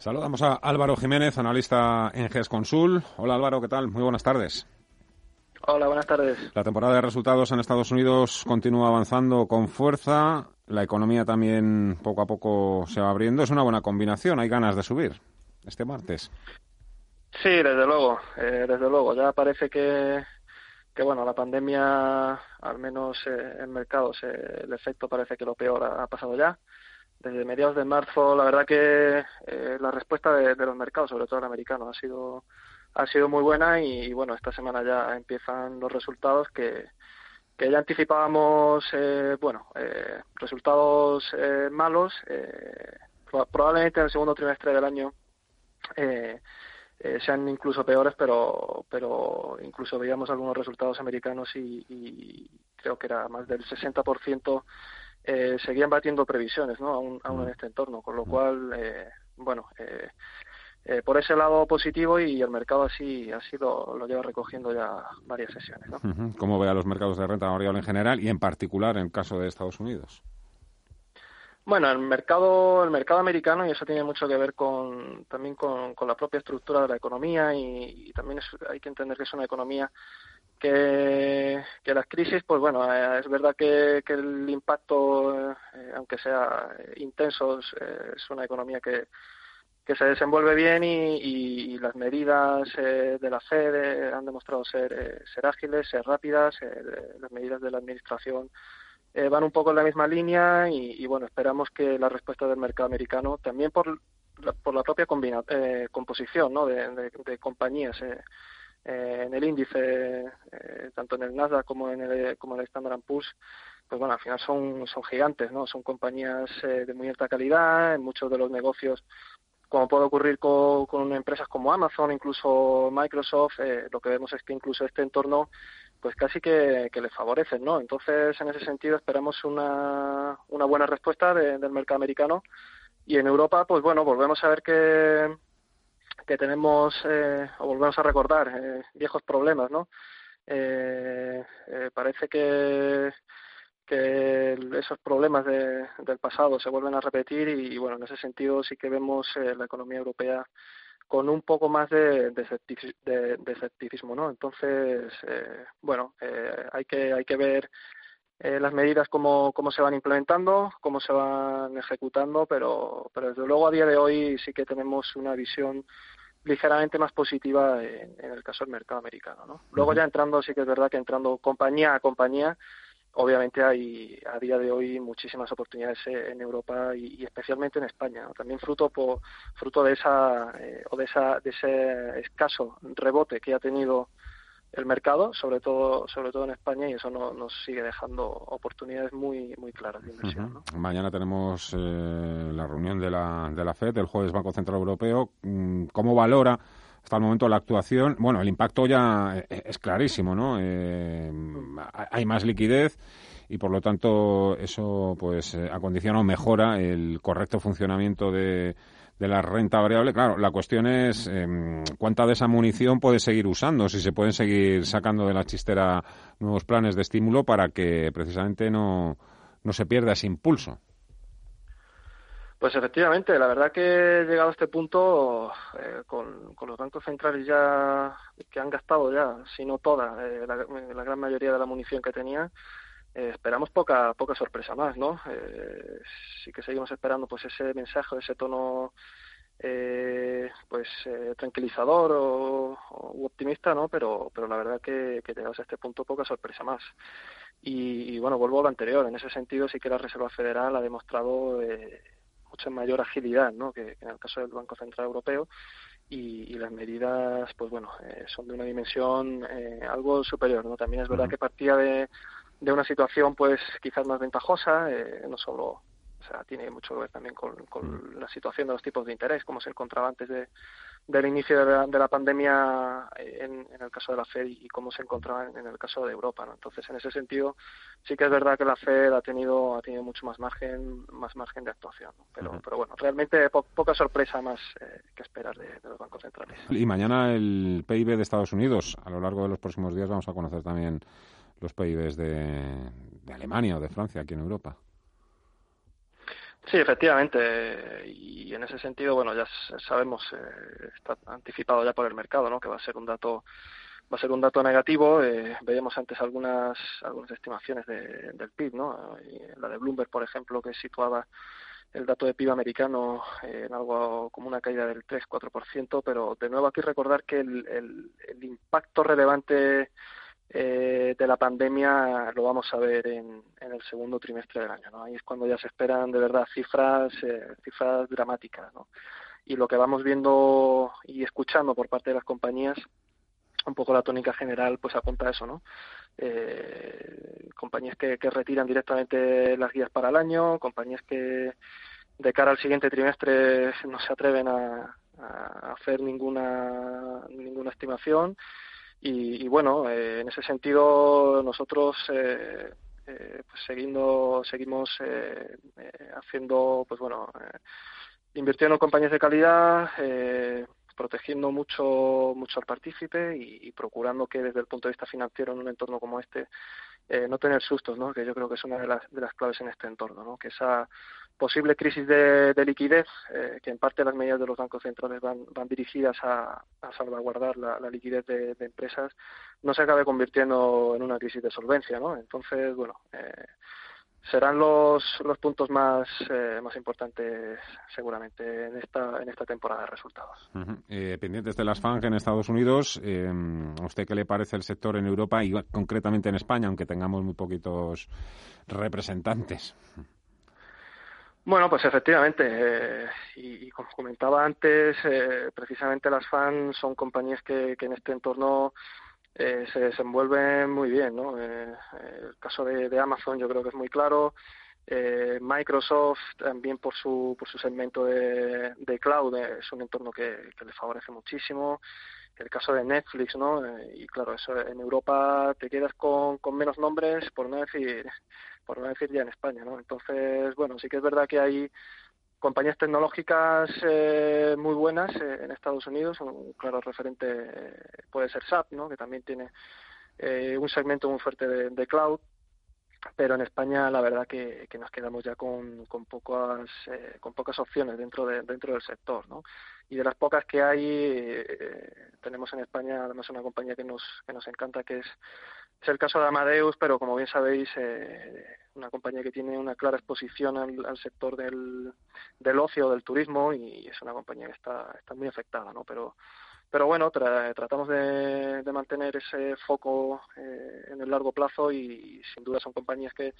Saludamos a Álvaro Jiménez, analista en GES Consul. Hola Álvaro, ¿qué tal? Muy buenas tardes. Hola, buenas tardes. La temporada de resultados en Estados Unidos continúa avanzando con fuerza. La economía también poco a poco se va abriendo. Es una buena combinación. Hay ganas de subir este martes. Sí, desde luego. Eh, desde luego. Ya parece que, que bueno, la pandemia, al menos eh, en mercados, eh, el efecto parece que lo peor ha pasado ya desde mediados de marzo, la verdad que eh, la respuesta de, los mercados, sobre todo el americano, ha sido ha sido muy buena y, bueno, esta semana ya empiezan los resultados que, que ya anticipábamos, eh, bueno, eh, resultados eh, malos, eh, probablemente en el segundo trimestre del año sean incluso peores, pero, pero incluso veíamos algunos resultados americanos y, y creo que era más del 60% eh, seguían batiendo previsiones, ¿no? Aún, aún en mm. este entorno, con lo mm. cual, eh, bueno, eh, eh, por ese lado positivo y el mercado así así lo, lo lleva recogiendo ya varias sesiones, ¿no? ¿Cómo ve a los mercados de renta variable en general y en particular en el caso de Estados Unidos? Bueno, el mercado, el mercado americano, y eso tiene mucho que ver con, también con, con la propia estructura de la economía y, y también es, hay que entender que es una economía que, que las crisis, pues bueno, eh, es verdad que, que el impacto, eh, aunque sea intenso, es una economía que, que se desenvuelve bien y, y, las medidas eh, de la Fed han demostrado ser, ser ágiles, ser rápidas, las medidas de la Administración van un poco en la misma línea y, y, bueno, esperamos que la respuesta del mercado americano, también por la, por la propia combina, composición ¿no? de, de, de compañías, eh, en el índice, eh, tanto en el Nasdaq como en el, como en el Standard Poor's, pues bueno, al final son, son gigantes, ¿no? Son compañías eh, de muy alta calidad, en muchos de los negocios, como puede ocurrir con, con empresas como Amazon, incluso Microsoft, lo que vemos es que incluso este entorno pues casi que, que le favorecen, ¿no? Entonces, en ese sentido, esperamos una, una buena respuesta del mercado americano y en Europa, pues bueno, volvemos a ver que, que tenemos, eh, o volvemos a recordar, eh, viejos problemas, ¿no? Eh, parece que, que esos problemas de, del pasado se vuelven a repetir y, bueno, en ese sentido sí que vemos la economía europea con un poco más de, de, escepticismo, ¿no? Entonces, bueno, hay que hay que ver las medidas cómo, cómo se van implementando, cómo se van ejecutando, pero, pero desde luego a día de hoy sí que tenemos una visión ligeramente más positiva en, el caso del mercado americano. ¿no? Luego ya entrando, sí que es verdad que entrando compañía a compañía, obviamente hay a día de hoy muchísimas oportunidades en Europa y, especialmente en España. También fruto por, fruto de esa eh, o de esa de ese escaso rebote que ha tenido el mercado, sobre todo sobre todo en España, y eso no, nos sigue dejando oportunidades muy muy claras de inversión. Mañana tenemos eh, la reunión de la, de la FED, el jueves Banco Central Europeo. Mm, ¿Cómo valora hasta el momento la actuación? Bueno, el impacto ya eh, es clarísimo, ¿no? Eh, hay más liquidez y por lo tanto eso pues acondiciona o mejora el correcto funcionamiento de de la renta variable, claro, la cuestión es em, cuánta de esa munición puede seguir usando, si se pueden seguir sacando de la chistera nuevos planes de estímulo para que precisamente no, no se pierda ese impulso. Pues efectivamente, la verdad que llegado a este punto, eh, con, con, los bancos centrales ya que han gastado ya, si no toda, eh, la, la, gran mayoría de la munición que tenían, eh, esperamos poca poca sorpresa más, ¿no? Eh, sí que seguimos esperando pues ese mensaje, ese tono eh, pues eh, tranquilizador o, o, optimista, ¿no? Pero pero la verdad que, que llegamos a este punto poca sorpresa más. Y, y, bueno, vuelvo a lo anterior. En ese sentido sí que la Reserva Federal ha demostrado eh, mucha mayor agilidad, ¿no? Que, que, en el caso del Banco Central Europeo. Y, y las medidas, pues bueno, eh, son de una dimensión eh, algo superior, ¿no? También es verdad que partía de de una situación pues quizás más ventajosa, eh, no solo O sea, tiene mucho que ver también con, con la situación de los tipos de interés, como se encontraba antes de, del inicio de la, pandemia en, el caso de la Fed y cómo se encontraba en, el caso de Europa. ¿no? Entonces, en ese sentido, sí que es verdad que la Fed ha tenido ha tenido mucho más margen más margen de actuación. Pero, pero bueno, realmente poca sorpresa más eh, que esperar de, los bancos centrales. Y mañana el PIB de Estados Unidos. A lo largo de los próximos días vamos a conocer también los PIBs de, de Alemania o de Francia aquí en Europa. Sí, efectivamente. Y en ese sentido, bueno, ya sabemos, eh, está anticipado ya por el mercado, ¿no? Que va a ser un dato va a ser un dato negativo. Eh, veíamos antes algunas algunas estimaciones de, del PIB, ¿no? la de Bloomberg, por ejemplo, que situaba el dato de PIB americano en algo como una caída del 3-4%, pero de nuevo aquí recordar que el, el, el impacto relevante eh, de la pandemia lo vamos a ver en, en, el segundo trimestre del año. ¿no? Ahí es cuando ya se esperan de verdad cifras, eh, cifras dramáticas. ¿no? Y lo que vamos viendo y escuchando por parte de las compañías, un poco la tónica general, pues apunta a eso, ¿no? Eh, compañías que, retiran directamente las guías para el año, compañías que de cara al siguiente trimestre no se atreven a, a hacer ninguna ninguna estimación y, bueno, eh, en ese sentido nosotros eh, eh, pues seguindo, seguimos haciendo, pues bueno, invirtiendo en compañías de calidad, protegiendo mucho, mucho al partícipe y, procurando que desde el punto de vista financiero en un entorno como este no tener sustos, ¿no? que yo creo que es una de las, de las claves en este entorno, ¿no? que esa posible crisis de, liquidez, eh, que en parte las medidas de los bancos centrales van, van dirigidas a, salvaguardar la, liquidez de, empresas, no se acabe convirtiendo en una crisis de solvencia, ¿no? Entonces, bueno, eh, serán los, los puntos más, eh, más importantes seguramente en esta, en esta temporada de resultados. pendientes de las FANG en Estados Unidos, ¿a usted qué le parece el sector en Europa y concretamente en España, aunque tengamos muy poquitos representantes? Bueno, pues efectivamente, eh, y, como comentaba antes, eh, precisamente las fans son compañías que, en este entorno eh, se desenvuelven muy bien, ¿no? el caso de, Amazon yo creo que es muy claro. Microsoft también por su por su segmento de, de cloud es un entorno que, que le favorece muchísimo el caso de Netflix, ¿no? y claro, eso en Europa te quedas con, con menos nombres, por no decir por no decir ya en España, ¿no? Entonces, bueno, sí que es verdad que hay compañías tecnológicas eh, muy buenas eh, en Estados Unidos, un claro referente eh, puede ser SAP, ¿no? Que también tiene un segmento muy fuerte de, cloud, pero en España la verdad que, nos quedamos ya con, con pocas con pocas opciones dentro de, dentro del sector, ¿no? Y de las pocas que hay tenemos en España además una compañía que nos que nos encanta que es es el caso de Amadeus, pero como bien sabéis, eh, una compañía que tiene una clara exposición al, sector del, del, ocio, del turismo, y es una compañía que está, está muy afectada, ¿no? Pero, pero bueno, tratamos de, de, mantener ese foco eh, en el largo plazo y, sin duda son compañías que,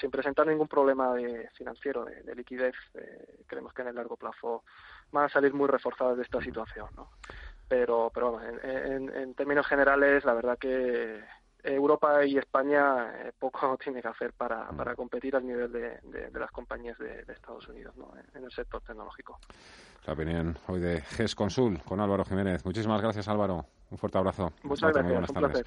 sin presentar ningún problema de, financiero, de, liquidez, eh, creemos que en el largo plazo van a salir muy reforzadas de esta situación, ¿no? Pero, pero bueno, en, en términos generales, la verdad que Europa y España eh, poco tiene que hacer para, para competir al nivel de, de, las compañías de, Estados Unidos ¿no? en, el sector tecnológico. La opinión hoy de GES Consul con Álvaro Jiménez. Muchísimas gracias Álvaro. Un fuerte abrazo. Muchas gracias. Un placer.